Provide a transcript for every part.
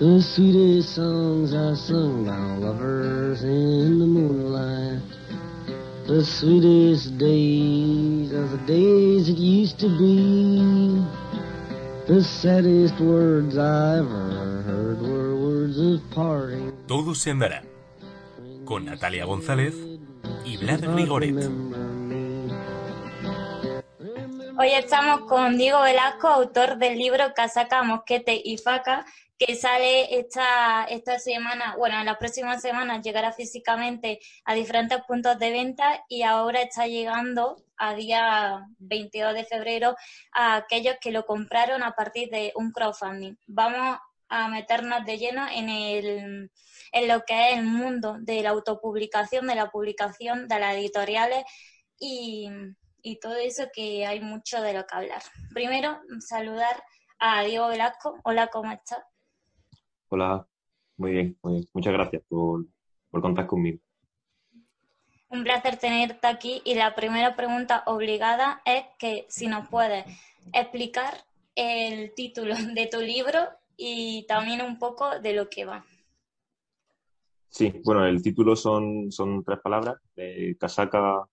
The sweetest songs are sung by lovers in the moonlight. The sweetest days are the days it used to be. The saddest words I ever heard were words of parting. Todo se andará. Con Natalia González y Vlad Rigoret. Hoy estamos con Diego Velasco, autor del libro Casaca, Mosquete y Faca, que sale esta, esta semana, bueno, en las próximas semanas llegará físicamente a diferentes puntos de venta y ahora está llegando a día 22 de febrero a aquellos que lo compraron a partir de un crowdfunding. Vamos a meternos de lleno en, el, en lo que es el mundo de la autopublicación, de la publicación, de las editoriales y, y todo eso que hay mucho de lo que hablar. Primero, saludar a Diego Velasco. Hola, ¿cómo estás? Hola, muy bien, muy bien. Muchas gracias por, por contar conmigo. Un placer tenerte aquí y la primera pregunta obligada es que si nos puedes explicar el título de tu libro y también un poco de lo que va. Sí, bueno, el título son, son tres palabras, eh, casaca,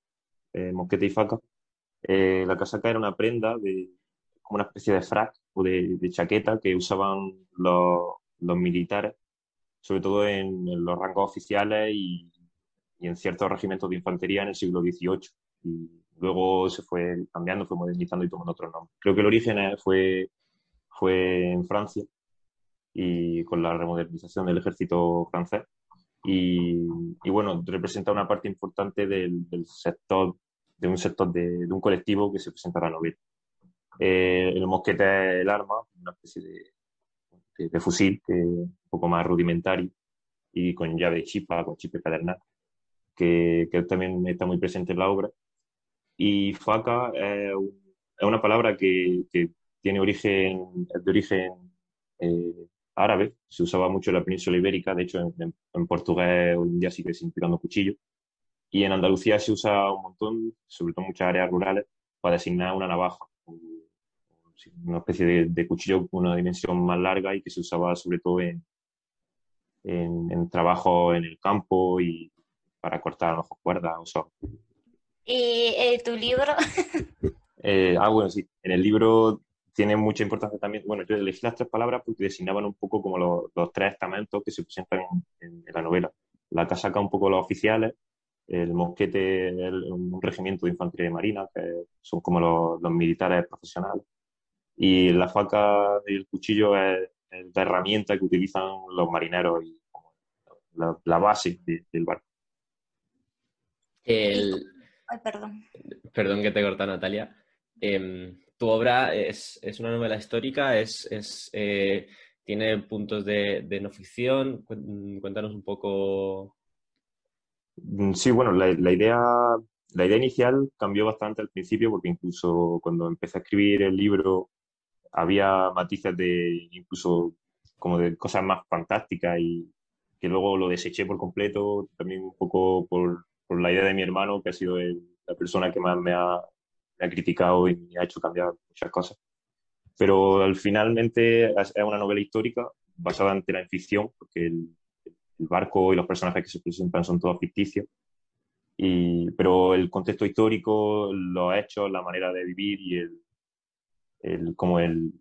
eh, mosquete y faca. Eh, la casaca era una prenda de como una especie de frac o de, de chaqueta que usaban los, los militares, sobre todo en, en los rangos oficiales y, y, en ciertos regimientos de infantería en el siglo XVIII. Y luego se fue cambiando, fue modernizando y tomando otro nombre. Creo que el origen fue, fue en Francia y con la remodernización del ejército francés. Y, y bueno, representa una parte importante del, del sector, de un sector de, de, un colectivo que se presenta en la novela. Eh, el mosquete es el arma, una especie de, de, de fusil, que un poco más rudimentario, y con llave de chispa, con chispa cadernal, que, también está muy presente en la obra. Y faca es, una palabra que, tiene origen, de origen eh, árabe, se usaba mucho en la península ibérica, de hecho en, en portugués hoy en día sigue significando cuchillo, y en Andalucía se usa un montón, sobre todo en muchas áreas rurales, para designar una navaja, una especie de, de, cuchillo con una dimensión más larga y que se usaba sobre todo en, en, en trabajo en el campo y para cortar a lo mejor cuerdas o so. ¿Y eh, tu libro? eh, ah, bueno, sí. En el libro tiene mucha importancia también. Bueno, yo elegí las tres palabras porque designaban un poco como los, los tres estamentos que se presentan en, en, la novela. La casaca un poco los oficiales, el mosquete el, un regimiento de infantería de marina, que son como los, los militares profesionales y la faca y el cuchillo es, es, la herramienta que utilizan los marineros y la, la base de, del barco. El... Ay, perdón. Perdón que te corta, Natalia. Eh, tu obra es, es, una novela histórica, es, es eh, tiene puntos de, de, no ficción. Cuéntanos un poco. Sí, bueno, la, la idea la idea inicial cambió bastante al principio porque incluso cuando empecé a escribir el libro había matices de incluso como de cosas más fantásticas y que luego lo deseché por completo, también un poco por, por la idea de mi hermano, que ha sido el, la persona que más me ha, me ha, criticado y me ha hecho cambiar muchas cosas. Pero al finalmente es una novela histórica basada en ficción, porque el, el barco y los personajes que se presentan son todos ficticios. Y, pero el contexto histórico, los hechos, la manera de vivir y el, el, como el,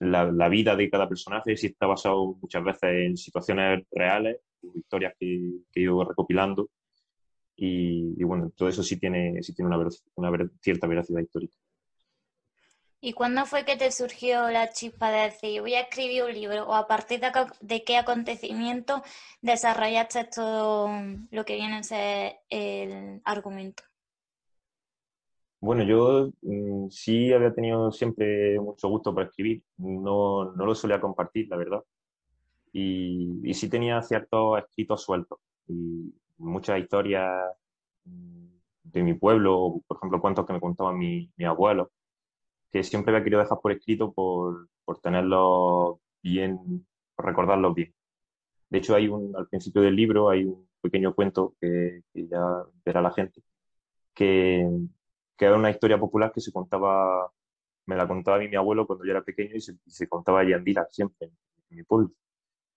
la, vida de cada personaje sí está basado muchas veces en situaciones reales, historias que, que he ido recopilando. Y, y, bueno, todo eso sí tiene, sí tiene una, una cierta veracidad histórica. ¿Y cuándo fue que te surgió la chispa de decir, voy a escribir un libro? ¿O a partir de, de qué acontecimiento desarrollaste todo lo que viene a ser el argumento? Bueno, yo mm, sí había tenido siempre mucho gusto por escribir, no, no lo solía compartir, la verdad. Y, y sí tenía ciertos escritos sueltos y muchas historias mm, de mi pueblo, por ejemplo, cuentos que me contaban mi, mi abuelo, que siempre había querido dejar por escrito por, por tenerlos bien, por recordarlos bien. De hecho, hay un, al principio del libro hay un pequeño cuento que, que ya verá la gente, que, que era una historia popular que se contaba, me la contaba a mí mi abuelo cuando yo era pequeño y se, y se contaba allí en Dila, siempre, en, en mi pueblo.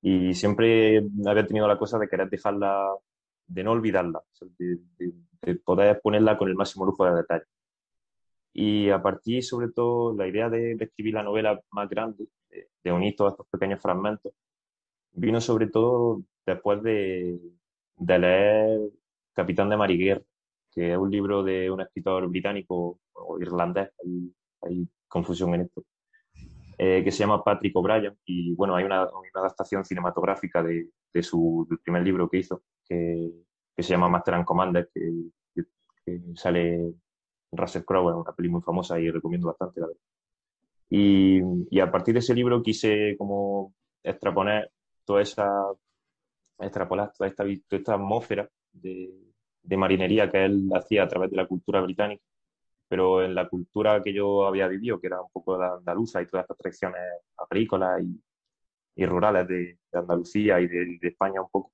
Y siempre había tenido la cosa de querer dejarla, de no olvidarla, de, de, de, poder ponerla con el máximo lujo de detalle. Y a partir, sobre todo, la idea de, de escribir la novela más grande, de, de, unir todos estos pequeños fragmentos, vino sobre todo después de, de leer Capitán de Mariguer, que es un libro de un escritor británico o irlandés, hay, hay confusión en esto, eh, que se llama Patrick O'Brien. Y bueno, hay una, una adaptación cinematográfica de, de, su del primer libro que hizo, que, que se llama Master and Commander, que, que, que sale Russell Crowe, una peli muy famosa y recomiendo bastante, la verdad. Y, y, a partir de ese libro quise como extraponer toda esa, extrapolar toda esta, toda esta atmósfera de, de marinería que él hacía a través de la cultura británica, pero en la cultura que yo había vivido, que era un poco la andaluza y todas estas tradiciones agrícolas y, y rurales de, de, Andalucía y de, de, España un poco,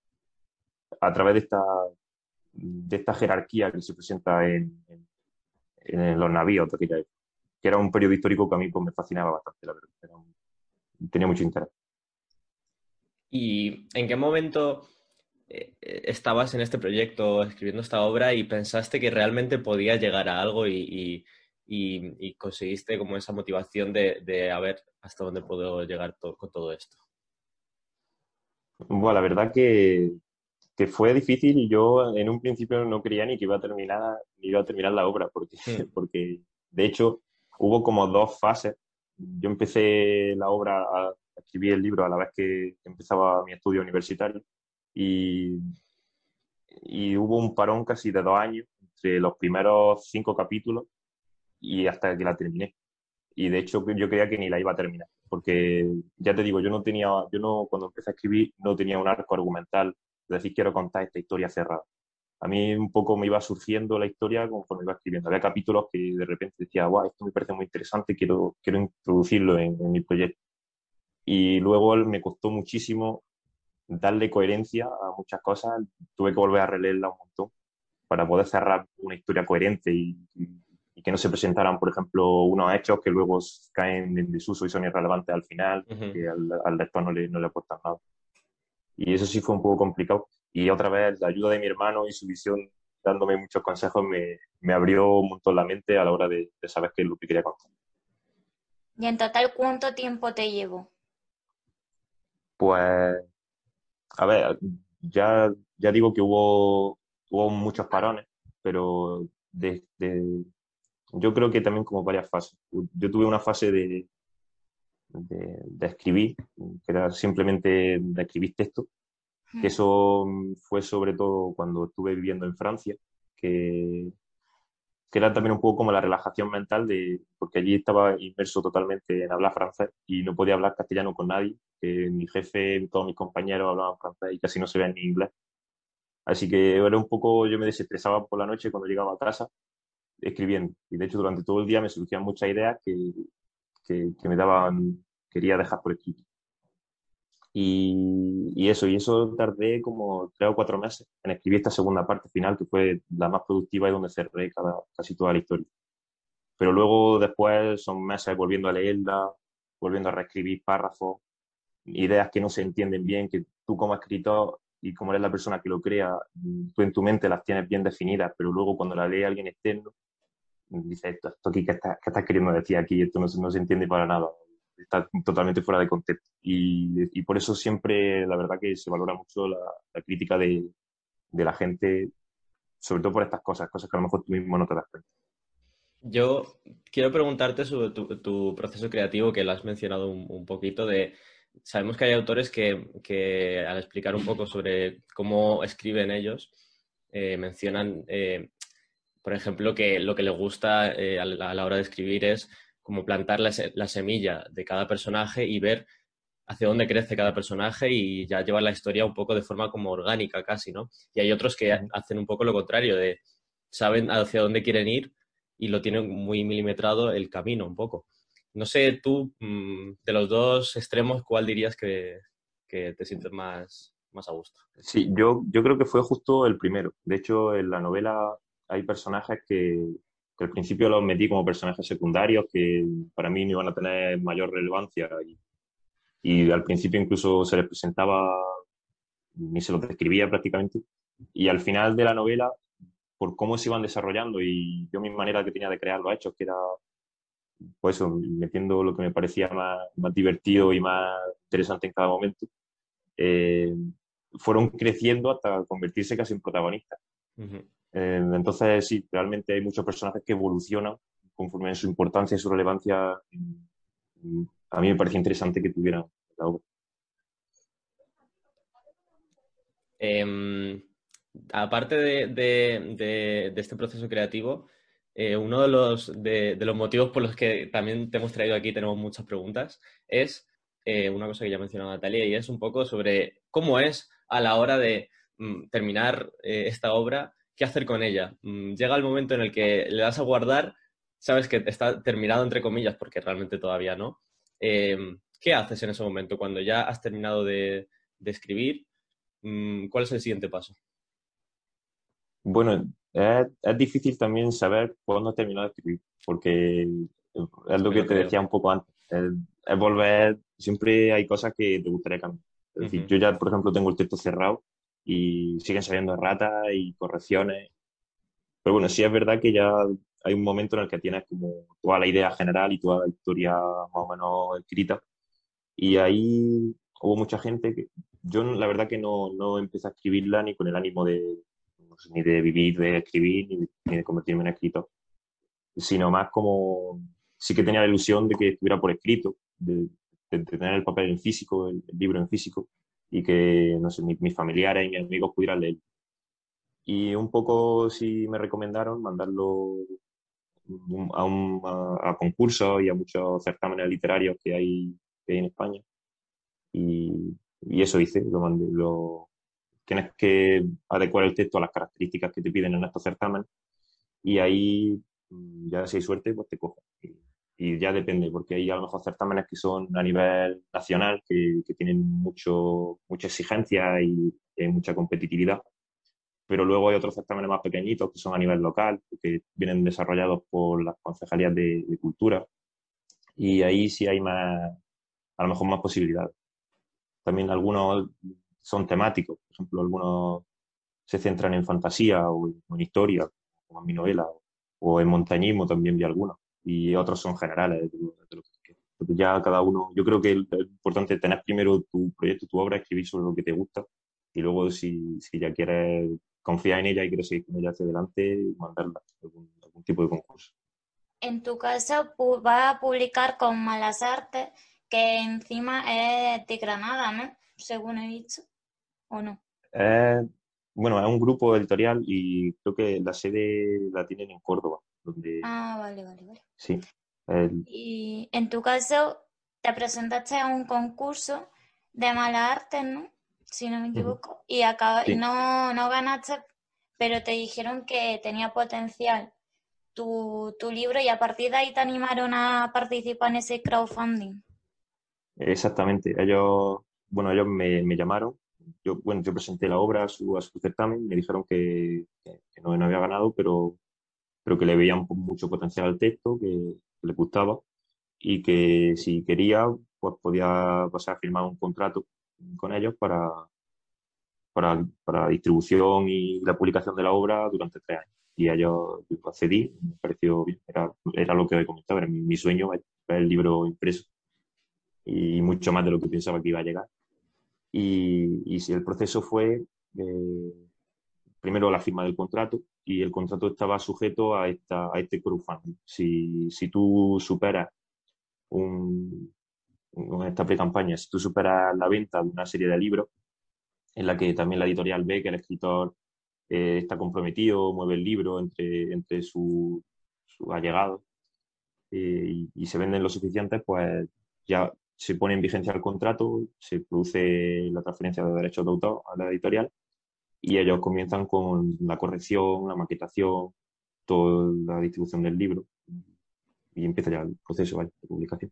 a través de esta, de esta jerarquía que se presenta en, en, en los navíos de aquella época, que era un periodo histórico que a mí pues, me fascinaba bastante, la verdad, un, tenía mucho interés. ¿Y en qué momento estabas en este proyecto escribiendo esta obra y pensaste que realmente podía llegar a algo y, y, y, y conseguiste como esa motivación de, de, a ver hasta dónde puedo llegar to con todo esto? Bueno, la verdad que, que, fue difícil y yo en un principio no creía ni que iba a terminar, ni iba a terminar la obra, porque, mm. porque de hecho hubo como dos fases. Yo empecé la obra a escribir el libro a la vez que empezaba mi estudio universitario y, y hubo un parón casi de dos años entre los primeros cinco capítulos y hasta que la terminé. Y de hecho yo creía que ni la iba a terminar, porque ya te digo, yo no tenía, yo no, cuando empecé a escribir, no tenía un arco argumental de decir quiero contar esta historia cerrada. A mí un poco me iba surgiendo la historia conforme iba escribiendo. Había capítulos que de repente decía, wow, esto me parece muy interesante, quiero, quiero introducirlo en, en mi proyecto. Y luego me costó muchísimo darle coherencia a muchas cosas, tuve que volver a releerla un montón para poder cerrar una historia coherente y, y, y que no se presentaran, por ejemplo, unos hechos que luego caen en desuso y son irrelevantes al final, uh -huh. que al, al, lector no le, no le aportan nada. Y eso sí fue un poco complicado. Y otra vez, la ayuda de mi hermano y su visión dándome muchos consejos me, me abrió un montón la mente a la hora de, de saber qué es lo que quería contar. ¿Y en total cuánto tiempo te llevó? Pues a ver, ya, ya digo que hubo, hubo muchos parones, pero de, de, yo creo que también como varias fases. Yo tuve una fase de, de, de escribir, que era simplemente de escribir texto, que eso fue sobre todo cuando estuve viviendo en Francia, que, que era también un poco como la relajación mental de, porque allí estaba inmerso totalmente en hablar francés y no podía hablar castellano con nadie, que mi jefe, todos mis compañeros hablaban francés y casi no se veían ni inglés. Así que era un poco, yo me desestresaba por la noche cuando llegaba a casa escribiendo. Y de hecho durante todo el día me surgían muchas ideas que, que, que me daban, quería dejar por escrito. Y, y, eso, y eso tardé como tres o cuatro meses en escribir esta segunda parte final, que fue la más productiva y donde cerré cada, casi toda la historia. Pero luego después son meses volviendo a leerla, volviendo a reescribir párrafos, ideas que no se entienden bien, que tú como escritor y como eres la persona que lo crea, tú en tu mente las tienes bien definidas, pero luego cuando la lee alguien externo, dice esto, esto aquí, ¿qué estás, qué estás queriendo decir aquí? Esto no, no se entiende para nada está totalmente fuera de contexto. Y, y, por eso siempre, la verdad que se valora mucho la, la crítica de, de, la gente, sobre todo por estas cosas, cosas que a lo mejor tú mismo no te das cuenta. Yo quiero preguntarte sobre tu, tu proceso creativo, que lo has mencionado un, un, poquito, de sabemos que hay autores que, que, al explicar un poco sobre cómo escriben ellos, eh, mencionan eh, por ejemplo, que lo que le gusta eh, a, la, hora de escribir es como plantar la, semilla de cada personaje y ver hacia dónde crece cada personaje y ya llevar la historia un poco de forma como orgánica casi, ¿no? Y hay otros que hacen un poco lo contrario, de saben hacia dónde quieren ir y lo tienen muy milimetrado el camino un poco. No sé, tú, mm, de los dos extremos, ¿cuál dirías que, que te sientes más, más a gusto? Sí, yo, yo creo que fue justo el primero. De hecho, en la novela hay personajes que, al principio los metí como personajes secundarios que para mí no iban a tener mayor relevancia y, y al principio incluso se les presentaba, ni se los describía prácticamente. Y al final de la novela, por cómo se iban desarrollando y yo mi manera que tenía de crear los hechos, que era pues metiendo lo que me parecía más, más divertido y más interesante en cada momento, eh, fueron creciendo hasta convertirse casi en protagonistas. Eh, entonces, sí, realmente hay muchos personajes que evolucionan conforme en su importancia y su relevancia. A mí me parece interesante que tuvieran la obra. Em, aparte de, este proceso creativo, eh, uno de los, motivos por los que también te hemos traído aquí, tenemos muchas preguntas, es eh, una cosa que ya ha mencionado Natalia y es un poco sobre cómo es a la hora de mm, terminar esta obra ¿qué hacer con ella? Mm, llega el momento en el que le das a guardar, sabes que está terminado entre comillas, porque realmente todavía no. Em, ¿Qué haces en ese momento cuando ya has terminado de, escribir? Mm, ¿Cuál es el siguiente paso? Bueno, es, difícil también saber cuándo has terminado de escribir, porque es lo que te decía un poco antes. Es, volver, siempre hay cosas que te gustaría cambiar. Es decir, yo ya, por ejemplo, tengo el texto cerrado y siguen saliendo ratas y correcciones. Pero bueno, sí es verdad que ya hay un momento en el que tienes como toda la idea general y toda la historia más o menos escrita. Y ahí hubo mucha gente que yo la verdad que no, no empecé a escribirla ni con el ánimo de, ni de vivir de escribir ni de, convertirme en escritor, sino más como sí que tenía la ilusión de que estuviera por escrito, de, tener el papel en físico, el libro en físico y que, no sé, mis, familiares y mis amigos pudieran leer. Y un poco si me recomendaron mandarlo a, un, a, concursos y a muchos certámenes literarios que hay, en España. Y, y, eso hice, lo mandé. Lo, tienes que adecuar el texto a las características que te piden en estos certámenes y ahí mm, ya si hay suerte, pues te cojo y ya depende, porque hay a lo mejor certámenes que son a nivel nacional, que, que tienen mucho, mucha exigencia y, mucha competitividad, pero luego hay otros certámenes más pequeñitos que son a nivel local, que vienen desarrollados por las concejalías de, cultura, y ahí sí hay más, a lo mejor más posibilidades. También algunos son temáticos, por ejemplo, algunos se centran en fantasía o en, historia, como en mi novela, o en montañismo también vi algunos y otros son generales. ya cada uno, yo creo que es importante tener primero tu proyecto, tu obra, escribir sobre lo que te gusta y luego si, si ya quieres confiar en ella y quieres seguir con ella hacia adelante, mandarla a algún, tipo de concurso. En tu caso, vas a publicar con Malas Artes, que encima es de Granada, ¿no? Según he dicho, ¿o no? bueno, es un grupo editorial y creo que la sede la tienen en Córdoba. Ah, vale, vale, vale. Sí. Y en tu caso, te presentaste a un concurso de mala arte, ¿no? Si no me equivoco, y, no, no ganaste, pero te dijeron que tenía potencial tu, libro y a partir de ahí te animaron a participar en ese crowdfunding. Exactamente. Ellos, bueno, ellos me, llamaron. Yo, bueno, yo presenté la obra a su, a su certamen, me dijeron que, no, no, había ganado, pero pero que le veían mucho potencial al texto, que, le gustaba y que si quería, pues podía pasar a firmar un contrato con ellos para, para, para distribución y la publicación de la obra durante tres años. Y a ellos accedí, me pareció bien, era, era lo que he comentado, era mi, sueño ver el libro impreso y mucho más de lo que pensaba que iba a llegar. Y, y si el proceso fue eh, primero la firma del contrato, y el contrato estaba sujeto a, esta, a este crowdfunding. Si, si tú superas un, esta pre-campaña, si tú superas la venta de una serie de libros, en la que también la editorial ve que el escritor eh, está comprometido, mueve el libro entre, entre sus su allegados y, y, se venden lo suficientes, pues ya se pone en vigencia el contrato, se produce la transferencia de derechos de autor a la editorial y ellos comienzan con la corrección, la maquetación, toda la distribución del libro y empieza ya el proceso de publicación.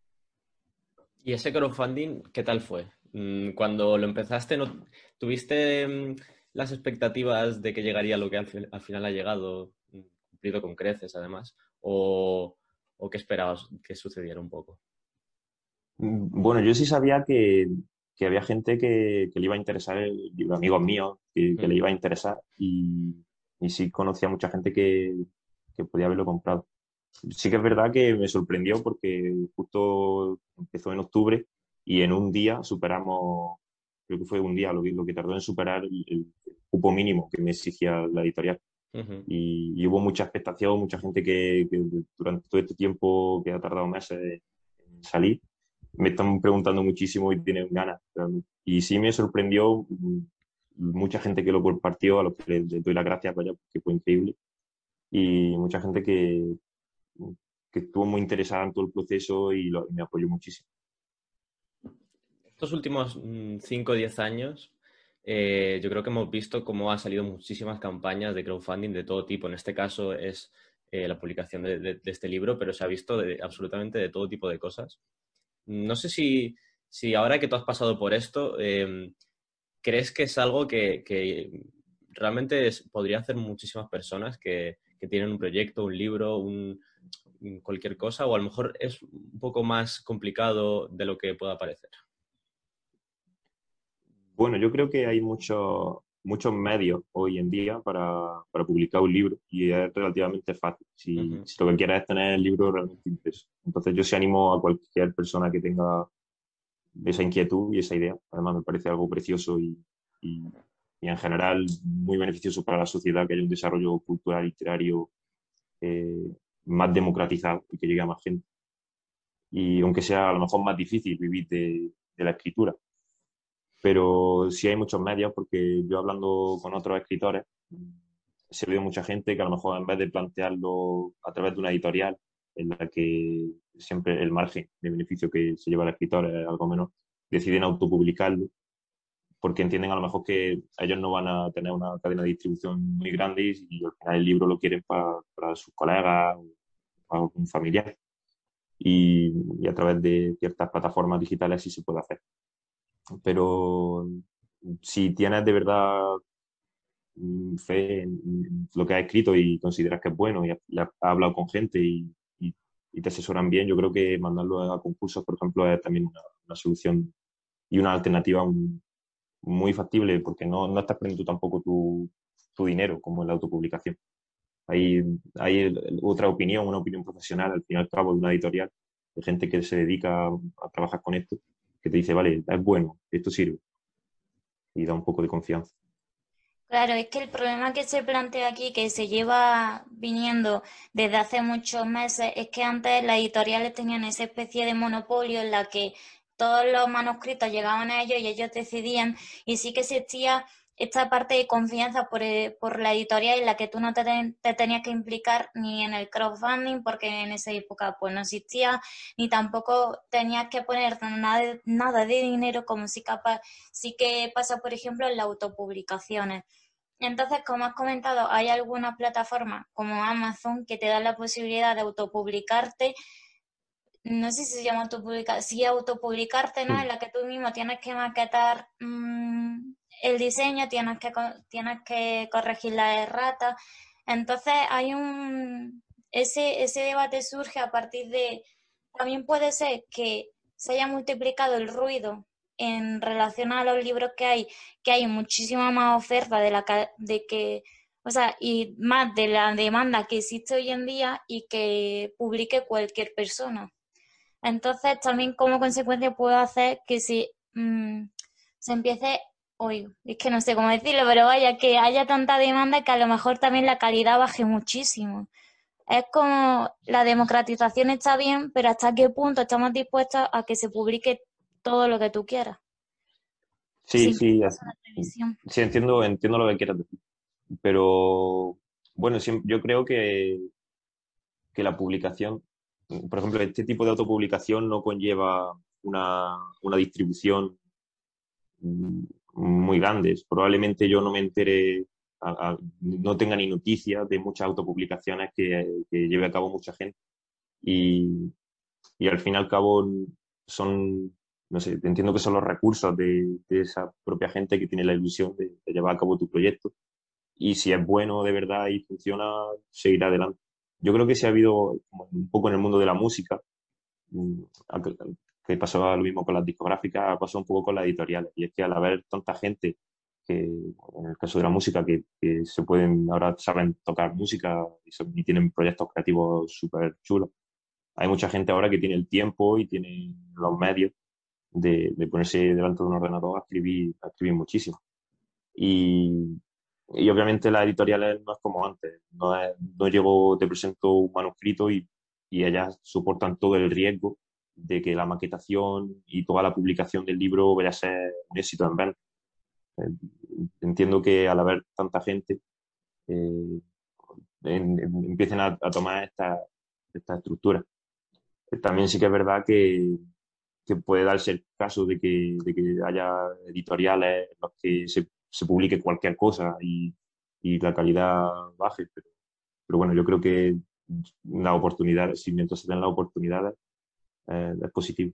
¿Y ese crowdfunding qué tal fue? Mm, cuando lo empezaste, ¿no, ¿tuviste mm, las expectativas de que llegaría lo que al, final ha llegado, mm, cumplido con creces además? ¿O, o qué esperabas que sucediera un poco? Bueno, yo sí sabía que, que había gente que, que, le iba a interesar el libro, amigos míos, que, que le iba a interesar y, y, sí conocía mucha gente que, que podía haberlo comprado. Sí que es verdad que me sorprendió porque justo empezó en octubre y en un día superamos, creo que fue un día lo que, lo que tardó en superar el, cupo mínimo que me exigía la editorial. y, y, hubo mucha expectación, mucha gente que, que, durante todo este tiempo que ha tardado meses en salir, me están preguntando muchísimo y tienen ganas. Y sí me sorprendió mucha gente que lo compartió, a los que les, doy las gracias, vaya, porque fue increíble. Y mucha gente que, que estuvo muy interesada en todo el proceso y, lo, y me apoyó muchísimo. Estos últimos 5 o 10 años, eh, yo creo que hemos visto cómo han salido muchísimas campañas de crowdfunding de todo tipo. En este caso es eh, la publicación de, de, de, este libro, pero se ha visto de, absolutamente de todo tipo de cosas. No sé si, si ahora que tú has pasado por esto, eh, ¿crees que es algo que, realmente podría hacer muchísimas personas que, tienen un proyecto, un libro, cualquier cosa, o a lo mejor es un poco más complicado de lo que pueda parecer? Bueno, yo creo que hay muchos muchos medios hoy en día para, para, publicar un libro y es relativamente fácil si, uh -huh. si, lo que quieres es tener el libro realmente impreso. Entonces yo sí animo a cualquier persona que tenga esa inquietud y esa idea. Además me parece algo precioso y, y, y en general muy beneficioso para la sociedad que haya un desarrollo cultural, literario eh, más democratizado y que llegue a más gente. Y aunque sea a lo mejor más difícil vivir de, de la escritura, pero sí hay muchos medios porque yo hablando con otros escritores se ve mucha gente que a lo mejor en vez de plantearlo a través de una editorial en la que siempre el margen de beneficio que se lleva el escritor es algo menor, deciden autopublicarlo porque entienden a lo mejor que ellos no van a tener una cadena de distribución muy grande y al final el libro lo quieren para, para sus colegas o para algún familiar. Y, y, a través de ciertas plataformas digitales sí se puede hacer pero si tienes de verdad mm, fe en lo que has escrito y consideras que es bueno y has, has hablado con gente y, y, y, te asesoran bien, yo creo que mandarlo a concursos, por ejemplo, es también una, una solución y una alternativa muy factible porque no, no estás perdiendo tampoco tu, tu, dinero como en la autopublicación. Hay, hay otra opinión, una opinión profesional, al fin y al cabo, de una editorial, de gente que se dedica a trabajar con esto que te dice, vale, es bueno, esto sirve. Y da un poco de confianza. Claro, es que el problema que se plantea aquí, que se lleva viniendo desde hace muchos meses, es que antes las editoriales tenían esa especie de monopolio en la que todos los manuscritos llegaban a ellos y ellos decidían, y sí que existía esta parte de confianza por, eh, por la editorial en la que tú no te, te, tenías que implicar ni en el crowdfunding porque en esa época pues no existía ni tampoco tenías que poner nada, nada de dinero como si capaz sí que pasa por ejemplo en las autopublicaciones. Entonces como has comentado hay algunas plataformas como Amazon que te dan la posibilidad de autopublicarte no sé si se llama autopublicar, sí autopublicarte, ¿no? En la que tú mismo tienes que maquetar mmm, el diseño, tienes que, tienes que corregir la errata. Entonces hay un... Ese, ese debate surge a partir de... También puede ser que se haya multiplicado el ruido en relación a los libros que hay, que hay muchísima más oferta de la de que, o sea, y más de la demanda que existe hoy en día y que publique cualquier persona. Entonces, también como consecuencia puede hacer que si mmm, se empiece Uy, es que no sé cómo decirlo, pero vaya, que haya tanta demanda que a lo mejor también la calidad baje muchísimo. Es como la democratización está bien, pero hasta qué punto estamos dispuestos a que se publique todo lo que tú quieras. Sí, sí, sí, sí entiendo, entiendo lo que quieras decir. pero bueno, yo creo que, que la publicación, por ejemplo, este tipo de autopublicación no conlleva una, una distribución muy grande. Probablemente yo no me entere, no tenga ni noticias de muchas autopublicaciones que, que, lleve a cabo mucha gente. Y, y al fin y al cabo son no sé, entiendo que son los recursos de, esa propia gente que tiene la ilusión de, llevar a cabo tu proyecto. Y si es bueno de verdad y funciona, seguirá adelante. Yo creo que si ha habido un poco en el mundo de la música, mm, que pasó lo mismo con las discográficas, pasó un poco con las editoriales. Y es que al haber tanta gente que, en el caso de la música, que, se pueden, ahora saben tocar música y, y tienen proyectos creativos súper chulos, hay mucha gente ahora que tiene el tiempo y tiene los medios de, ponerse delante de un ordenador a escribir, a escribir muchísimo. Y, y, obviamente las editoriales no es como antes, no, es, no llego, te presento un manuscrito y, y ellas soportan todo el riesgo de que la maquetación y toda la publicación del libro vaya a ser un éxito en venta. Eh, entiendo que al haber tanta gente, eh, empiecen a, tomar esta, esta estructura. También sí que es verdad que, que puede darse el caso de que, de que haya editoriales en los que se, se publique cualquier cosa y, y, la calidad baje, pero, pero, bueno, yo creo que la oportunidad, si mientras se den las oportunidades, eh, positivo.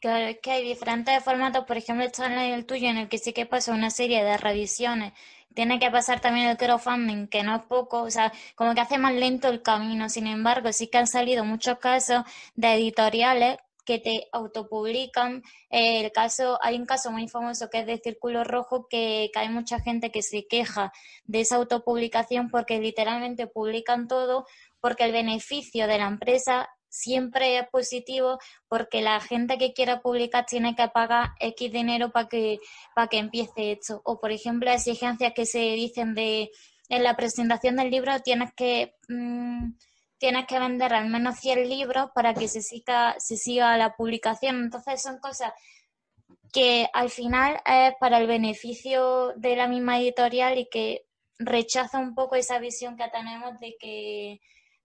Claro, es que hay diferentes formatos, por ejemplo, está en el tuyo, en el que sí que pasa una serie de revisiones. Tiene que pasar también el crowdfunding, que no es poco, o sea, como que hace más lento el camino. Sin embargo, sí que han salido muchos casos de editoriales que te autopublican. Eh, el caso, hay un caso muy famoso que es de Círculo Rojo, que, hay mucha gente que se queja de esa autopublicación porque literalmente publican todo, porque el beneficio de la empresa siempre es positivo porque la gente que quiera publicar tiene que pagar X dinero para que, para que empiece esto. O, por ejemplo, exigencias que se dicen de en la presentación del libro tienes que... Mm, tienes que vender al menos 100 libros para que se siga, se siga la publicación. Entonces son cosas que al final es para el beneficio de la misma editorial y que rechaza un poco esa visión que tenemos de que,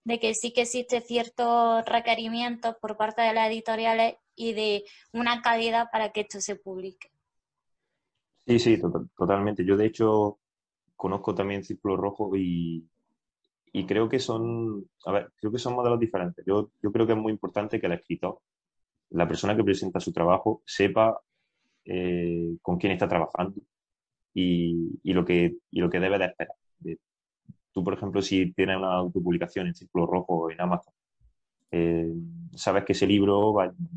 de que sí que existe ciertos requerimientos por parte de las editoriales y de una calidad para que esto se publique. Sí, sí, totalmente. Yo de hecho conozco también Círculo Rojo y, y creo que son, a ver, creo que son modelos diferentes. Yo, yo creo que es muy importante que el escritor, la persona que presenta su trabajo, sepa eh, con quién está trabajando y, y, lo que, y lo que debe de esperar. Tú, por ejemplo, si tienes una autopublicación en Círculo Rojo o en Amazon, eh, sabes que ese libro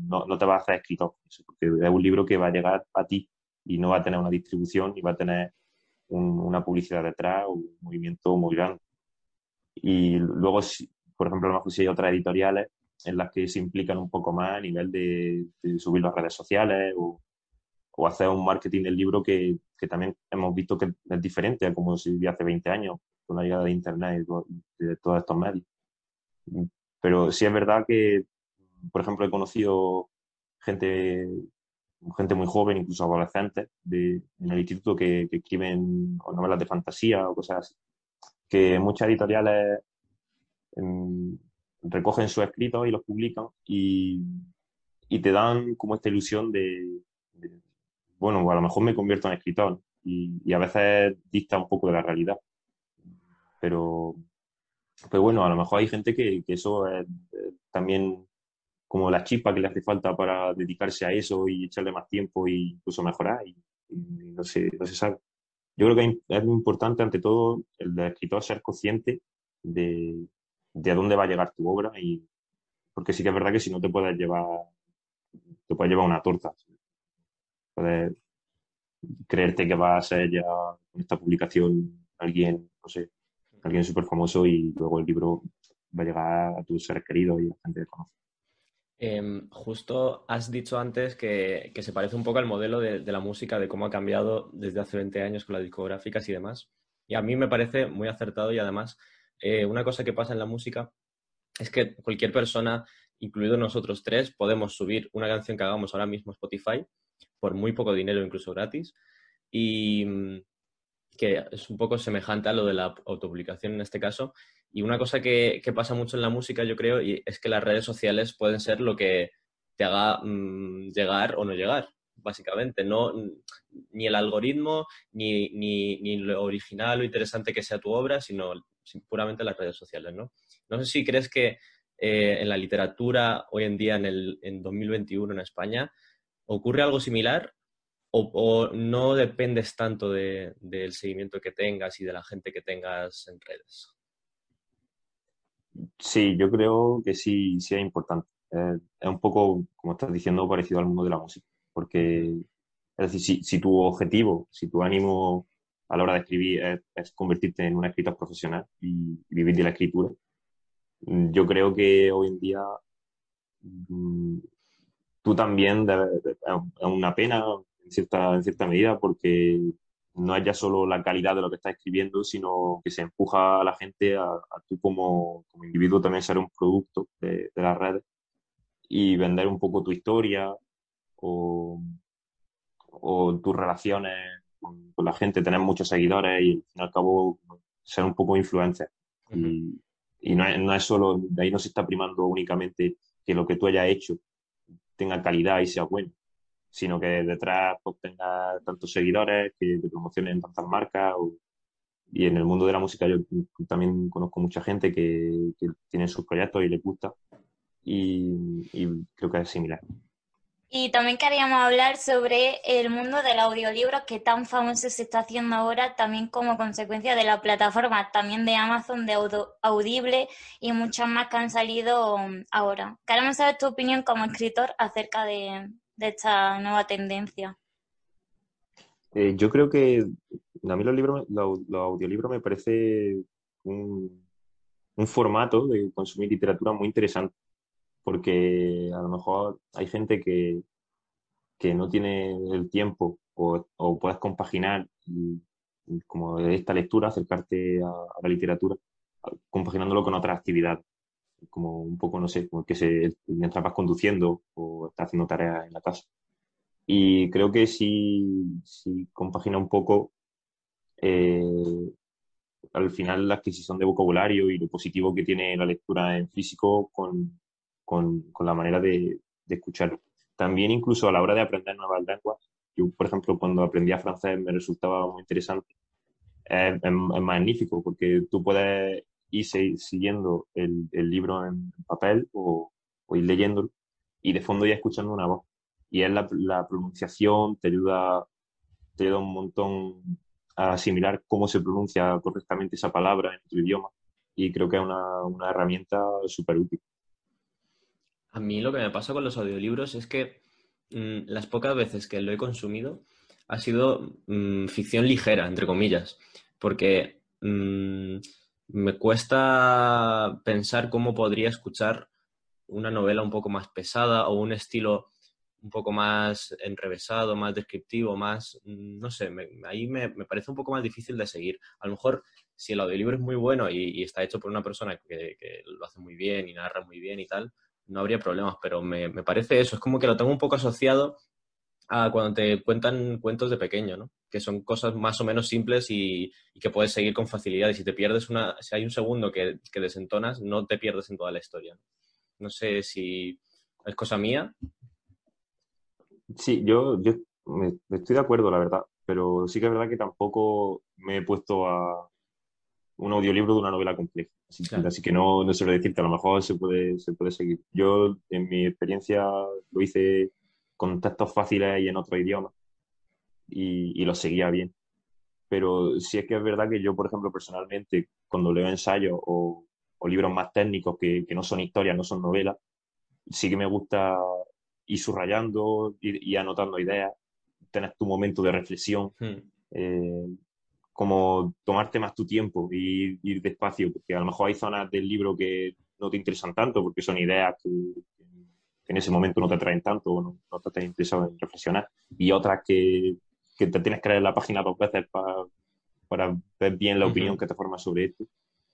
no, no, te va a hacer escritor, porque es un libro que va a llegar a ti y no va a tener una distribución y va a tener una publicidad detrás, un movimiento muy grande. Y luego, por ejemplo, a lo mejor si hay otras editoriales en las que se implican un poco más a nivel de, subir las redes sociales o, o, hacer un marketing del libro que, que, también hemos visto que es diferente a como se vivía hace 20 años con la llegada de Internet y de todos estos medios. Pero sí es verdad que, por ejemplo, he conocido gente, gente muy joven, incluso adolescentes, de, en el instituto que, que escriben novelas de fantasía o cosas así que muchas editoriales em, recogen sus escritos y los publican y, te dan como esta ilusión de, bueno, a lo mejor me convierto en escritor y, a veces dista un poco de la realidad. Pero, pero bueno, a lo mejor hay gente que, eso es, también como la chispa que le hace falta para dedicarse a eso y echarle más tiempo e incluso mejorar y, no, sé, no se sabe. Yo creo que es importante, ante todo, el escritor ser consciente de, de a dónde va a llegar tu obra y porque sí que es verdad que si no te puedes llevar te puedes llevar una torta. Puedes creerte que va a ser ya con esta publicación alguien no sé alguien súper famoso y luego el libro va a llegar a tus seres queridos y la gente te conoce Em, justo has dicho antes que, se parece un poco al modelo de, la música, de cómo ha cambiado desde hace 20 años con las discográficas y demás. Y a mí me parece muy acertado y además eh, una cosa que pasa en la música es que cualquier persona, incluido nosotros tres, podemos subir una canción que hagamos ahora mismo a Spotify por muy poco dinero, incluso gratis. Y mm, que es un poco semejante a lo de la autopublicación en este caso. Y una cosa que, pasa mucho en la música, yo creo, y es que las redes sociales pueden ser lo que te haga mm, llegar o no llegar, básicamente. No, ni el algoritmo, ni, ni, lo original o interesante que sea tu obra, sino puramente las redes sociales, ¿no? No sé si crees que eh, en la literatura hoy en día, en, el, en 2021 en España, ocurre algo similar o, no dependes tanto del seguimiento que tengas y de la gente que tengas en redes? Sí, yo creo que sí, sí es importante. Eh, es un poco, como estás diciendo, parecido al mundo de la música. Porque, es decir, si, tu objetivo, si tu ánimo a la hora de escribir es, convertirte en un escritor profesional y, vivir de la escritura, mm, yo creo que hoy en día mm, tú también es una pena en cierta, en cierta medida porque no es ya solo la calidad de lo que estás escribiendo, sino que se empuja a la gente a, tú como, como, individuo también ser un producto de, las redes y vender un poco tu historia o, o tus relaciones con, la gente, tener muchos seguidores y al fin y al cabo ser un poco influencer. Y, y no, es, no es solo, de ahí no se está primando únicamente que lo que tú hayas hecho tenga calidad y sea bueno, sino que detrás pues, tenga tantos seguidores, que te promocionen tantas marcas. y en el mundo de la música yo también conozco mucha gente que, tiene sus proyectos y les gusta. Y, creo que es similar. Y también queríamos hablar sobre el mundo del audiolibro que tan famoso se está haciendo ahora, también como consecuencia de la plataforma, también de Amazon, de Audible y muchas más que han salido ahora. Queremos saber tu opinión como escritor acerca de, de esta nueva tendencia? Eh, yo creo que a mí los, libros, los, audiolibros me parece un, formato de consumir literatura muy interesante, porque a lo mejor hay gente que, que no tiene el tiempo o, o puedes compaginar como de esta lectura, acercarte a, la literatura, compaginándolo con otras actividades como un poco, no sé, como se, mientras vas conduciendo o estás haciendo tareas en la casa. Y creo que sí, sí compagina un poco eh, al final la adquisición de vocabulario y lo positivo que tiene la lectura en físico con, con, con la manera de, de escuchar. También incluso a la hora de aprender nuevas lenguas, yo, por ejemplo, cuando aprendía francés me resultaba muy interesante. es, es magnífico porque tú puedes y siguiendo el, libro en papel o, ir leyéndolo y de fondo ya escuchando una voz. Y es la, pronunciación, te ayuda, te ayuda un montón a asimilar cómo se pronuncia correctamente esa palabra en tu idioma y creo que es una, herramienta súper útil. A mí lo que me pasa con los audiolibros es que mmm, las pocas veces que lo he consumido ha sido mmm, ficción ligera, entre comillas, porque mmm, me cuesta pensar cómo podría escuchar una novela un poco más pesada o un estilo un poco más enrevesado, más descriptivo, más, no sé, ahí me, parece un poco más difícil de seguir. A lo mejor si el audiolibro es muy bueno y, está hecho por una persona que, lo hace muy bien y narra muy bien y tal, no habría problemas, pero me, me parece eso, es como que lo tengo un poco asociado cuando te cuentan cuentos de pequeño, ¿no? Que son cosas más o menos simples y, que puedes seguir con facilidad. Y si te pierdes una, si hay un segundo que, desentonas, no te pierdes en toda la historia. No sé si es cosa mía. Sí, yo, yo me, estoy de acuerdo, la verdad. Pero sí que es verdad que tampoco me he puesto a un audiolibro de una novela compleja. Así, que no, no sé decirte, a lo mejor se puede, se puede seguir. Yo, en mi experiencia, lo hice con textos fáciles y en otro idioma y, lo seguía bien. Pero sí es que es verdad que yo, por ejemplo, personalmente, cuando leo ensayos o, libros más técnicos que, no son historias, no son novelas, sí que me gusta ir subrayando, y anotando ideas, tener tu momento de reflexión, hmm. eh, como tomarte más tu tiempo y ir despacio, porque a lo mejor hay zonas del libro que no te interesan tanto porque son ideas que, en ese momento no te atraen tanto o no, no te estás interesado en reflexionar, y otras que, que, te tienes que leer la página dos veces para, para ver bien la opinión que te forma sobre esto.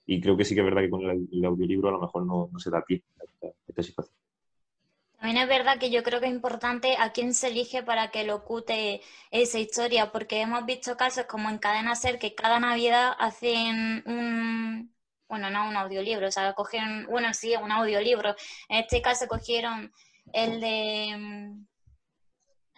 Y creo que sí que es verdad que con el, audiolibro a lo mejor no, no se da pie a esta, situación. También es verdad que yo creo que es importante a quién se elige para que locute esa historia, porque hemos visto casos como en Cadena Ser que cada Navidad hacen un, bueno, no un audiolibro, o sea, cogen, bueno, sí, un audiolibro. En este caso cogieron el de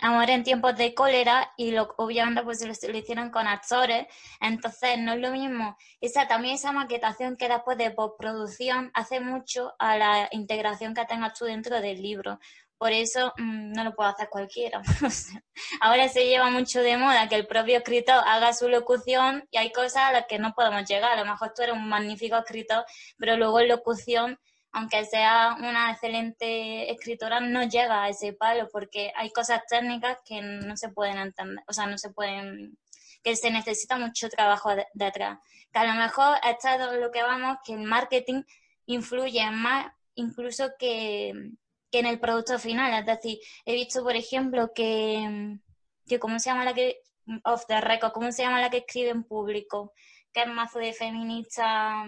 Amor en tiempos de cólera y lo, obviamente pues lo, hicieron con actores, entonces no es lo mismo. Esa, también esa maquetación que después de postproducción hace mucho a la integración que tengas tú dentro del libro. Por eso mm, no lo puede hacer cualquiera. Ahora se lleva mucho de moda que el propio escritor haga su locución y hay cosas a las que no podemos llegar. A lo mejor tú eres un magnífico escritor, pero luego en locución aunque sea una excelente escritora, no llega a ese palo porque hay cosas técnicas que no se pueden entender, o sea, no se pueden, que se necesita mucho trabajo detrás. Que a lo mejor está lo que vamos, que el marketing influye más incluso que, en el producto final. Es decir, he visto, por ejemplo, que, que ¿cómo se llama la que, off the record, cómo se llama la que escribe en público? Que es mazo de feminista.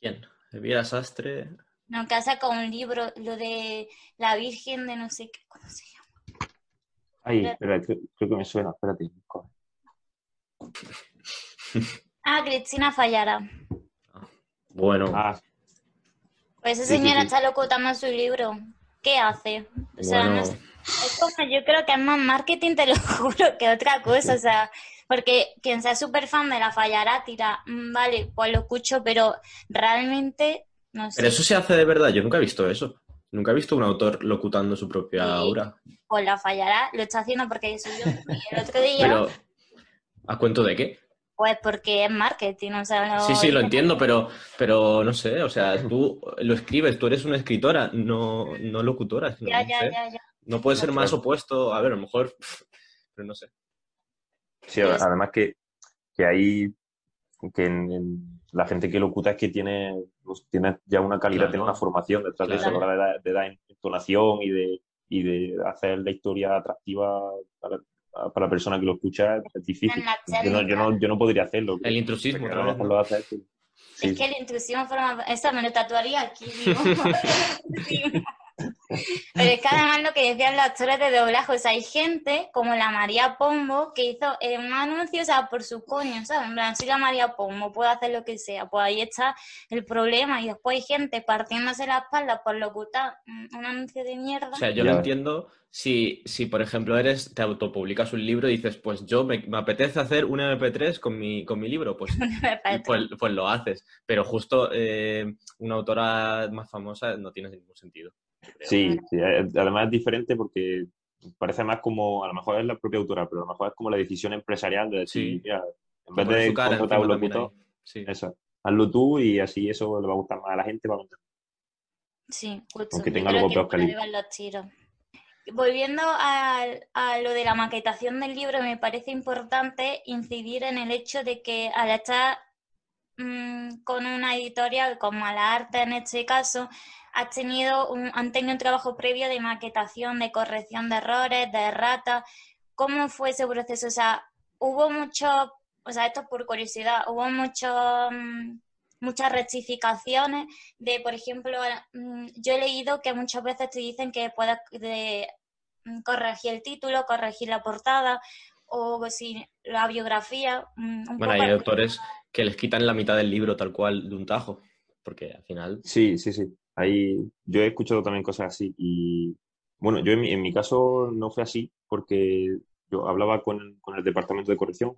¿Quién? Elvira Sastre. No, que saca un libro, lo de la Virgen de no sé qué, ¿cómo se llama? Ay, espera, creo, que me suena, espérate. ah, Cristina Fallara. Bueno. Ah. Pues esa señora está locutando su libro. ¿Qué hace? O sea, no es como, yo creo que es más marketing, te lo juro, que otra cosa. O sea, porque quien sea súper fan de la Fallara tira, mm, vale, pues lo escucho, pero realmente no sé. Pero eso se hace de verdad, yo nunca he visto eso. Nunca he visto un autor locutando su propia obra. Pues la fallará, lo está haciendo porque subió el otro día. Pero, ¿a cuento de qué? Pues porque es marketing, o sea, Sí, sí, lo entiendo, pero, pero no sé, o sea, tú lo escribes, tú eres una escritora, no, no locutora. Ya, ya, ya, ya. No puede ser más opuesto, a ver, a lo mejor, pero no sé. Sí, además que, que hay que en, la gente que locuta es que tiene, pues, tiene ya una calidad, tiene una formación detrás de eso, de, dar entonación y de, y de hacer la historia atractiva para, para la persona que lo escucha. Es difícil. Yo no, yo, no, yo no, podría hacerlo. El intrusismo, lo hace, Es que el intrusismo forma... Eso me lo tatuaría aquí, Pero es que además lo que decían los actores de doblaje, o sea, hay gente como la María Pombo que hizo eh, un anuncio, o sea, por su coño, ¿sabes? En plan, soy la María Pombo, puedo hacer lo que sea, pues ahí está el problema. Y después hay gente partiéndose la espalda por locutar un anuncio de mierda. O sea, yo lo entiendo si, si, por ejemplo, eres, te autopublicas un libro y dices, pues yo me, apetece hacer un MP3 con mi, con mi libro, pues, pues, pues, lo haces. Pero justo eh, una autora más famosa no tiene ningún sentido. Sí, eh, además es diferente porque parece más como, a lo mejor es la propia autora, pero a lo mejor es como la decisión empresarial de decir, en vez de contratar un locutor, eso, hazlo tú y así eso le va a gustar más a la gente. Va a sí, justo. Aunque tenga algo peor Volviendo a, a, lo de la maquetación del libro, me parece importante incidir en el hecho de que al estar mm, con una editorial como la arte en este caso, has tenido un, han tenido un trabajo previo de maquetación, de corrección de errores, de errata. ¿Cómo fue ese proceso? O sea, hubo mucho, o sea, esto por curiosidad, hubo mucho, mm, muchas rectificaciones de, por ejemplo, mm, yo he leído que muchas veces te dicen que puedes de, mm, corregir el título, corregir la portada o si la biografía. bueno, hay autores que les quitan la mitad del libro tal cual de un tajo, porque al final... Sí, sí, sí. Ahí, yo he escuchado también cosas así y bueno, yo en mi, en mi caso no fue así porque yo hablaba con, con el departamento de corrección,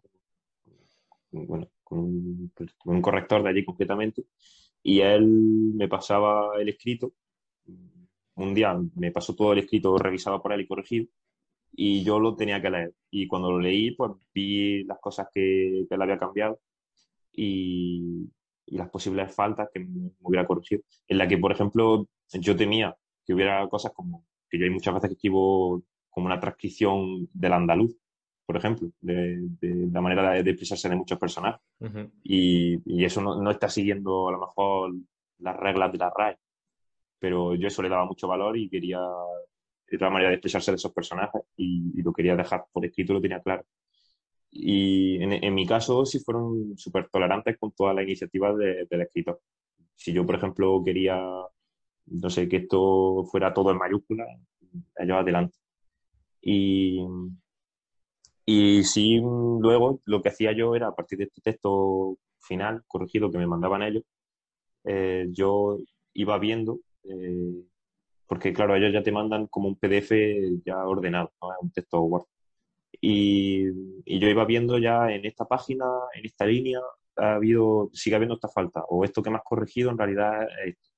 bueno, con un, corrector de allí completamente y él me pasaba el escrito. Un día me pasó todo el escrito revisado por él y corregido y yo lo tenía que leer. Y cuando lo leí, pues vi las cosas que, que él había cambiado y, y las posibles faltas que me, hubiera corregido. En la que, por ejemplo, yo temía que hubiera cosas como que yo hay muchas veces que escribo como una transcripción del andaluz, por ejemplo, de, la manera de, expresarse de muchos personajes. y, y, eso no, no, está siguiendo a lo mejor las reglas de la RAE. Pero yo eso le daba mucho valor y quería de otra manera de expresarse de esos personajes y, y, lo quería dejar por escrito, lo tenía claro. Y en, mi caso sí fueron súper tolerantes con todas las iniciativas del escritor. Si yo, por ejemplo, quería no sé, que esto fuera todo en mayúscula, ellos adelante. Y, y sí, luego lo que hacía yo era, a partir de este texto final, corregido, que me mandaban ellos, eh, yo iba viendo, eh, porque claro, ellos ya te mandan como un PDF ya ordenado, ¿no? un texto Word. Y, yo iba viendo ya en esta página, en esta línea, ha habido, sigue habiendo esta falta, o esto que me has corregido en realidad es esto.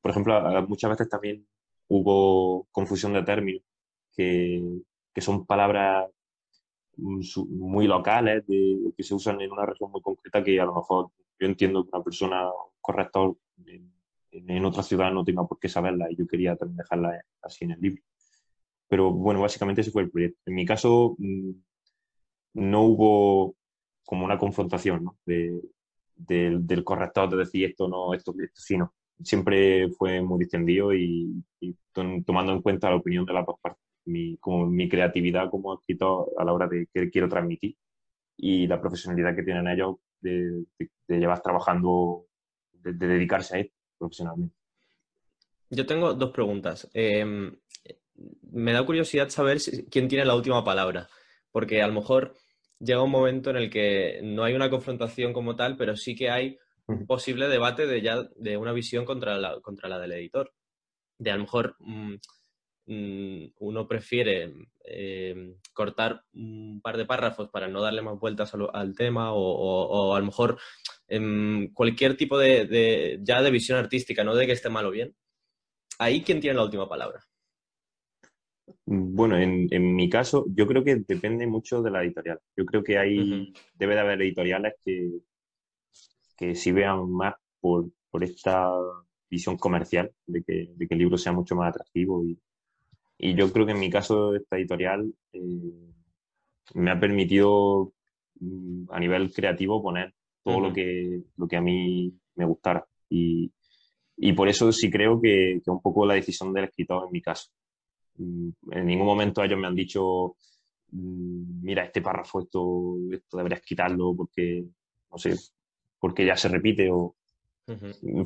Por ejemplo, muchas veces también hubo confusión de términos, que, que son palabras muy locales, de, que se usan en una región muy concreta, que a lo mejor yo entiendo que una persona, corrector en, en, otra ciudad no tenga por qué saberla y yo quería también dejarla así en el libro. Pero bueno, básicamente ese fue el proyecto. En mi caso mm, no hubo como una confrontación ¿no? de, del corrector de decir esto no, esto, esto sí no. Siempre fue muy distendido y, y tomando en cuenta la opinión de las dos mi, como mi creatividad como escritor a la hora de que quiero transmitir y la profesionalidad que tienen ellos de, de, llevar trabajando, de, dedicarse a esto profesionalmente. Yo tengo dos preguntas. Em, me da curiosidad saber quién tiene la última palabra, porque a lo mejor llega un momento en el que no hay una confrontación como tal, pero sí que hay un posible debate de, ya, de una visión contra la, contra la del editor. De a lo mejor mm, Mm, uno prefiere eh, cortar un par de párrafos para no darle más vueltas al, tema o, a lo mejor em, cualquier tipo de, ya de visión artística, no de que esté mal o bien. Ahí, ¿quién tiene la última palabra? Bueno, en, mi caso, yo creo que depende mucho de la editorial. Yo creo que hay, debe de haber editoriales que, que sí vean más por, por esta visión comercial de que, de que el libro sea mucho más atractivo y, y yo creo que en mi caso, esta editorial eh, me ha permitido mm, a nivel creativo poner todo lo, que, lo que a mí me gustara. Y, y por eso sí creo que, que, un poco la decisión del escritor en mi caso. Mm, en ningún momento ellos me han dicho, mm, mira, este párrafo, esto, esto deberías quitarlo porque, no sé, porque ya se repite. O...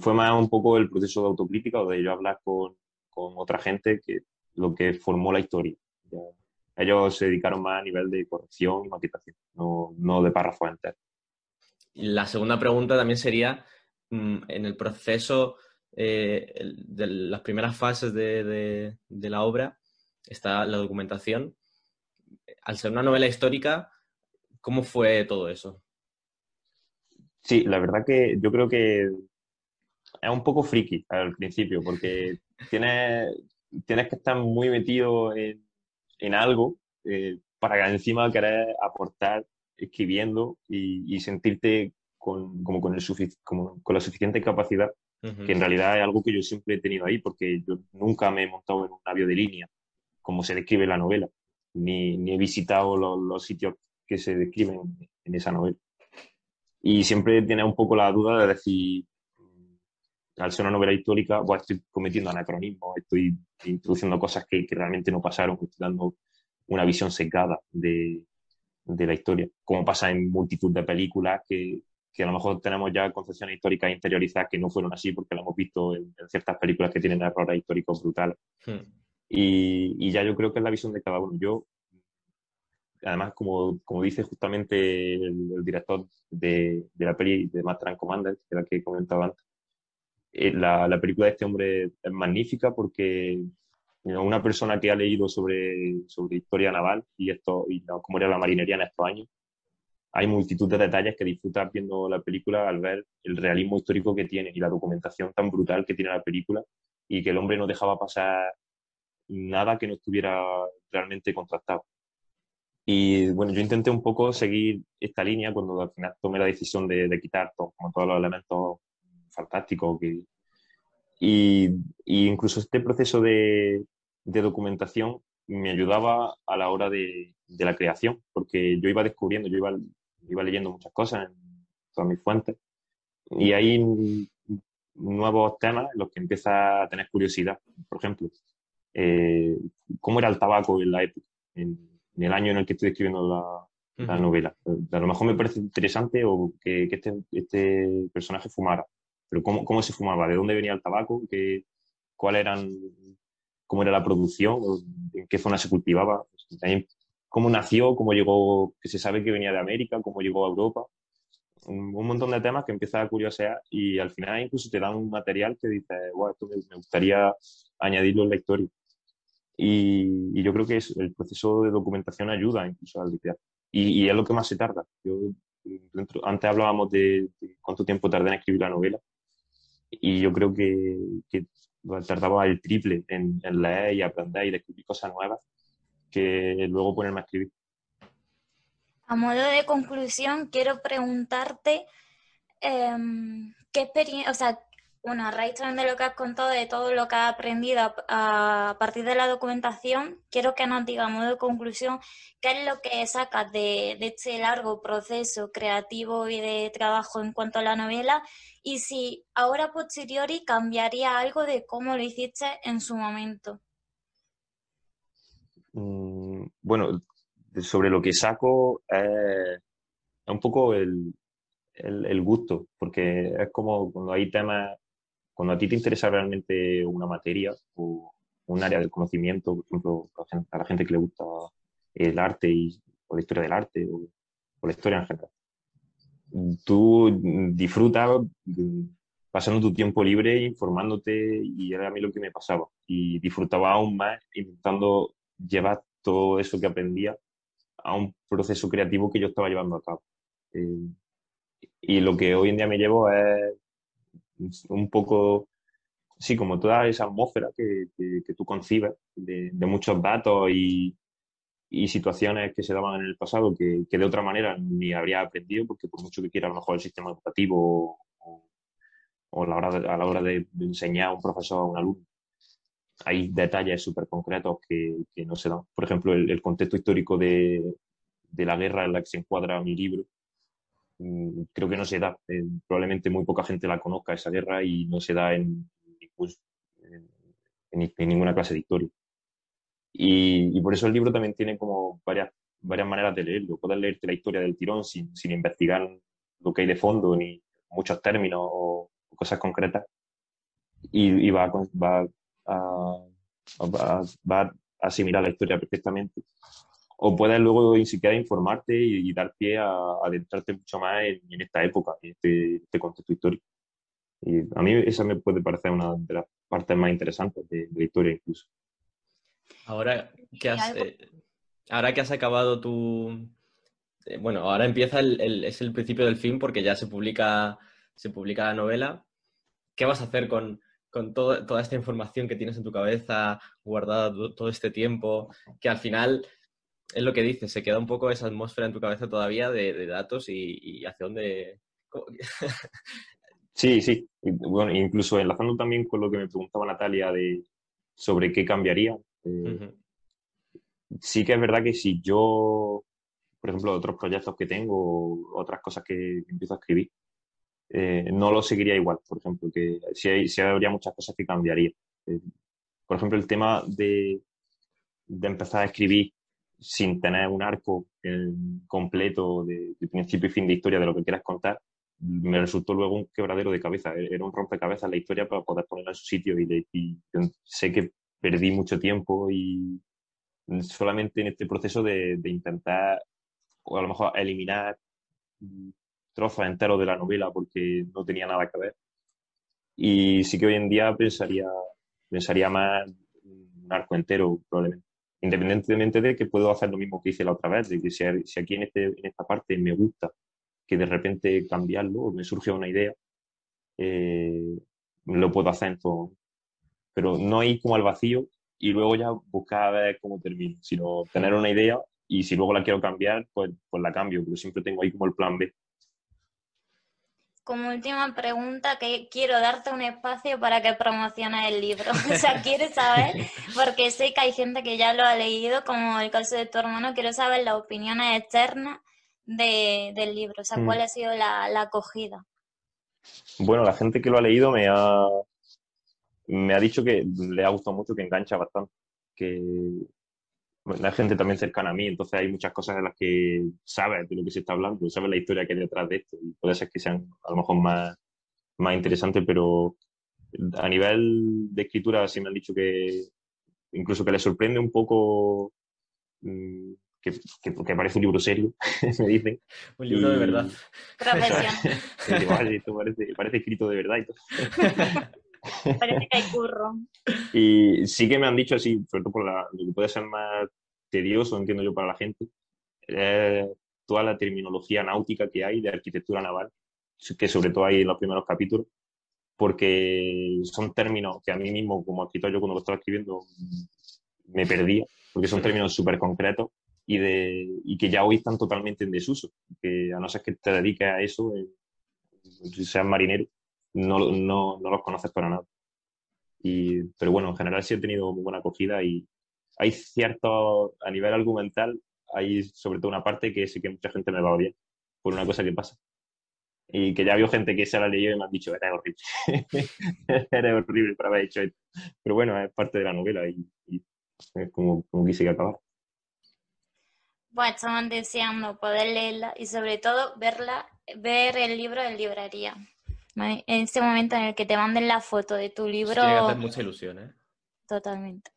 Fue más un poco el proceso de autocrítica o de yo hablar con, con otra gente que lo que formó la historia. ellos se dedicaron más a nivel de corrección y maquetación, no, no de párrafos enteros. La segunda pregunta también sería, mm, en el proceso eh, de las primeras fases de, de, la obra, está la documentación. Al ser una novela histórica, ¿cómo fue todo eso? Sí, la verdad que yo creo que es un poco friki al principio, porque tiene, tienes que estar muy metido en, en algo eh, para encima querer aportar escribiendo y, y sentirte con, como con, el como con la suficiente capacidad, que en realidad es algo que yo siempre he tenido ahí, porque yo nunca me he montado en un navio de línea, como se describe en la novela, ni, ni he visitado los, los, sitios que se describen en esa novela. Y siempre tienes un poco la duda de decir, al ser una novela histórica, pues estoy cometiendo anacronismos, estoy introduciendo cosas que, que, realmente no pasaron, estoy dando una visión secada de, de, la historia, como pasa en multitud de películas que, que, a lo mejor tenemos ya concepciones históricas interiorizadas que no fueron así porque lo hemos visto en, ciertas películas que tienen errores históricos brutales. Hmm. Y, y, ya yo creo que es la visión de cada uno. Yo, además, como, como dice justamente el, el director de, de, la peli de Master and Commander, que era la que comentaba antes, eh, la, la, película de este hombre es magnífica porque una persona que ha leído sobre, sobre historia naval y esto y cómo era la marinería en estos años, hay multitud de detalles que disfrutas viendo la película al ver el realismo histórico que tiene y la documentación tan brutal que tiene la película y que el hombre no dejaba pasar nada que no estuviera realmente contrastado. Y bueno, yo intenté un poco seguir esta línea cuando al final tomé la decisión de, de quitar todo, como todos los elementos fantástico. Que, y, incluso este proceso de, de, documentación me ayudaba a la hora de, de, la creación, porque yo iba descubriendo, yo iba, iba leyendo muchas cosas en todas mis fuentes, y hay nuevos temas en los que empieza a tener curiosidad. Por ejemplo, eh, cómo era el tabaco en la época, en, el año en el que estoy escribiendo la, la novela. A lo mejor me parece interesante o que, que este, este, personaje fumara pero cómo, cómo se fumaba, de dónde venía el tabaco, qué, cuál eran, cómo era la producción, en qué zona se cultivaba, también cómo nació, cómo llegó, que se sabe que venía de América, cómo llegó a Europa, un, montón de temas que empiezas a curiosear y al final incluso te dan un material que dice, wow, esto me, gustaría añadirlo en la historia. Y, yo creo que es, el proceso de documentación ayuda incluso al limpiar. Y, es lo que más se tarda. Yo, antes hablábamos de, cuánto tiempo tardé en escribir la novela y yo creo que, tardaba el triple en, leer y aprender y descubrir cosas nuevas que luego ponerme a escribir. A modo de conclusión, quiero preguntarte em, qué experiencia, bueno, a raíz también de lo que has contado, de todo lo que has aprendido a, partir de la documentación, quiero que nos diga a modo de conclusión qué es lo que sacas de, este largo proceso creativo y de trabajo en cuanto a la novela y si ahora posteriori cambiaría algo de cómo lo hiciste en su momento. Mm, bueno, sobre lo que saco es un poco el, el, gusto, porque es como cuando hay temas, cuando a ti te interesa realmente una materia o un área del conocimiento, por ejemplo, a la gente que le gusta el arte y, o la historia del arte o, la historia en general. Tú disfrutas pasando tu tiempo libre, informándote, y era a mí lo que me pasaba. Y disfrutaba aún más intentando llevar todo eso que aprendía a un proceso creativo que yo estaba llevando a cabo. Eh, y lo que hoy en día me llevo es un poco, sí, como toda esa atmósfera que, que, tú concibes de, de, muchos datos y, y, situaciones que se daban en el pasado que, que, de otra manera ni habría aprendido, porque por mucho que quiera a lo mejor el sistema educativo o, o la hora a la hora de, enseñar a un profesor a un alumno, hay detalles súper concretos que, no se dan. Por ejemplo, el, contexto histórico de, de, la guerra en la que se encuadra mi libro, creo que no se da. Eh, probablemente muy poca gente la conozca esa guerra y no se da en, en, en ninguna clase de historia. Y, y, por eso el libro también tiene como varias, varias maneras de leerlo. Puedes leerte la historia del tirón sin, sin investigar lo que hay de fondo, ni muchos términos o cosas concretas. Y, y va, va va a asimilar la historia perfectamente. O puedes luego ni siquiera informarte y, dar pie a, adentrarte mucho más en, esta época, en este, este, contexto histórico. Y a mí esa me puede parecer una de las partes más interesantes de, la historia incluso. Ahora que has, eh, ahora que has acabado tu... Eh, bueno, ahora empieza el, es el principio del fin porque ya se publica, se publica la novela. ¿Qué vas a hacer con, con toda esta información que tienes en tu cabeza guardada todo este tiempo, que al final es lo que dices, se queda un poco esa atmósfera en tu cabeza todavía de, datos y, hacia dónde... sí, sí. Bueno, incluso enlazando también con lo que me preguntaba Natalia de sobre qué cambiaría. Eh, sí que es verdad que si yo, por ejemplo, otros proyectos que tengo, otras cosas que empiezo a escribir, eh, no lo seguiría igual, por ejemplo, que si, habría muchas cosas que cambiaría. Eh, por ejemplo, el tema de, de, empezar a escribir sin tener un arco eh, completo de, principio y fin de historia de lo que quieras contar, me resultó luego un quebradero de cabeza. E-, era un rompecabezas la historia para poder ponerla en su sitio y, y sé que perdí mucho tiempo y solamente en este proceso de, de intentar, o a lo mejor eliminar trozos enteros de la novela porque no tenía nada que ver. Y sí que hoy en día pensaría, pensaría más un arco entero, probablemente. Independientemente de que puedo hacer lo mismo que hice la otra vez, de que si, aquí en, este, en esta parte me gusta que de repente cambiarlo o me surge una idea, eh, lo puedo hacer todo. Pero no ir como al vacío y luego ya buscar a ver cómo termino, sino tener una idea y si luego la quiero cambiar, pues, pues la cambio, pero siempre tengo ahí como el plan B como última pregunta, que quiero darte un espacio para que promociones el libro. o sea, quiero saber, porque sé que hay gente que ya lo ha leído, como el caso de tu hermano, quiero saber las opiniones externas de, del libro, o sea, cuál mm. ha sido la, la, acogida. Bueno, la gente que lo ha leído me ha, me ha dicho que le ha gustado mucho, que engancha bastante, que, la gente también cercana a mí, entonces hay muchas cosas en las que sabes de lo que se está hablando, sabes la historia que hay detrás de esto y puede ser que sean a lo mejor más, más interesantes, pero a nivel de escritura sí me han dicho que incluso que les sorprende un poco mm, que, que, parece un libro serio, me dicen. Un libro de verdad. esto parece, parece, escrito de verdad y todo. Parece que hay curro. Y sí que me han dicho así, sobre todo por la, lo que puede ser más tedioso, entiendo yo, para la gente, toda la terminología náutica que hay de arquitectura naval, que sobre todo hay en los primeros capítulos, porque son términos que a mí mismo, como escritor, yo cuando lo estaba escribiendo, me perdía, porque son términos súper concretos y, de, y que ya hoy están totalmente en desuso, que a no ser que te dediques a eso, eh, seas marinero, no, no, no los conoces para nada. Y, pero bueno, en general sí he tenido muy buena acogida y hay cierto, a nivel argumental, hay sobre todo una parte que sí que mucha gente me va bien por una cosa que pasa. Y que ya vio gente que se la leyó y me han dicho, eres horrible. eres horrible para haber hecho esto. Pero bueno, es parte de la novela y, es como, como quise que acabar. Bueno, estamos deseando poder leerla y sobre todo verla, ver el libro en librería. En ese momento en el que te manden la foto de tu libro. Tiene que hacer mucha ilusión, ¿eh? Totalmente.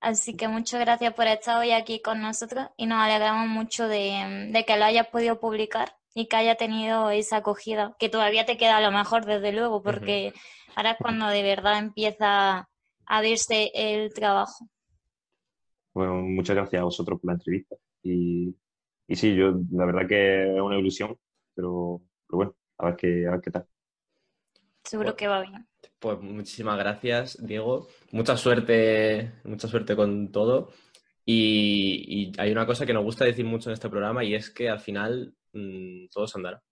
Así que muchas gracias por estar hoy aquí con nosotros y nos alegramos mucho de, que lo hayas podido publicar y que haya tenido esa acogida, que todavía te queda a lo mejor, desde luego, porque ahora es cuando de verdad empieza a verse el trabajo. Bueno, muchas gracias a vosotros por la entrevista. Y, y sí, yo la verdad que es una ilusión, pero, pero bueno, a ver qué, a ver qué tal. Seguro pues que va bien. Pues muchísimas gracias, Diego. Mucha suerte, mucha suerte con todo. Y, hay una cosa que nos gusta decir mucho en este programa y es que al final mm, todo se andará.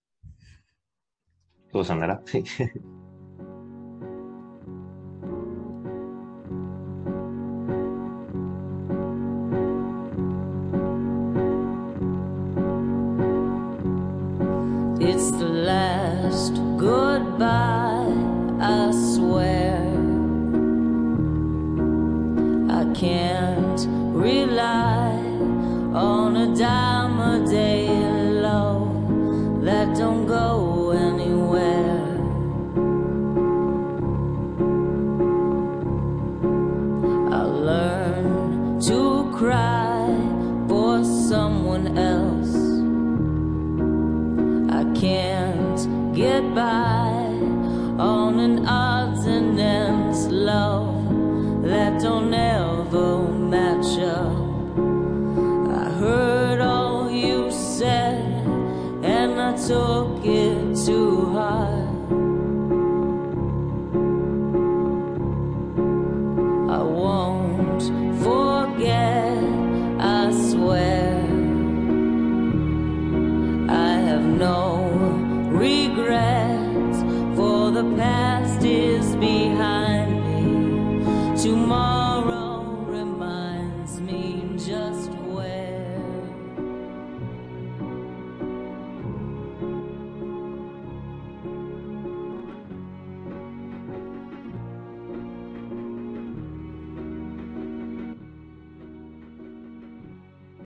Todo se andará, sí. It's the last goodbye, I swear. I can't rely on a dime.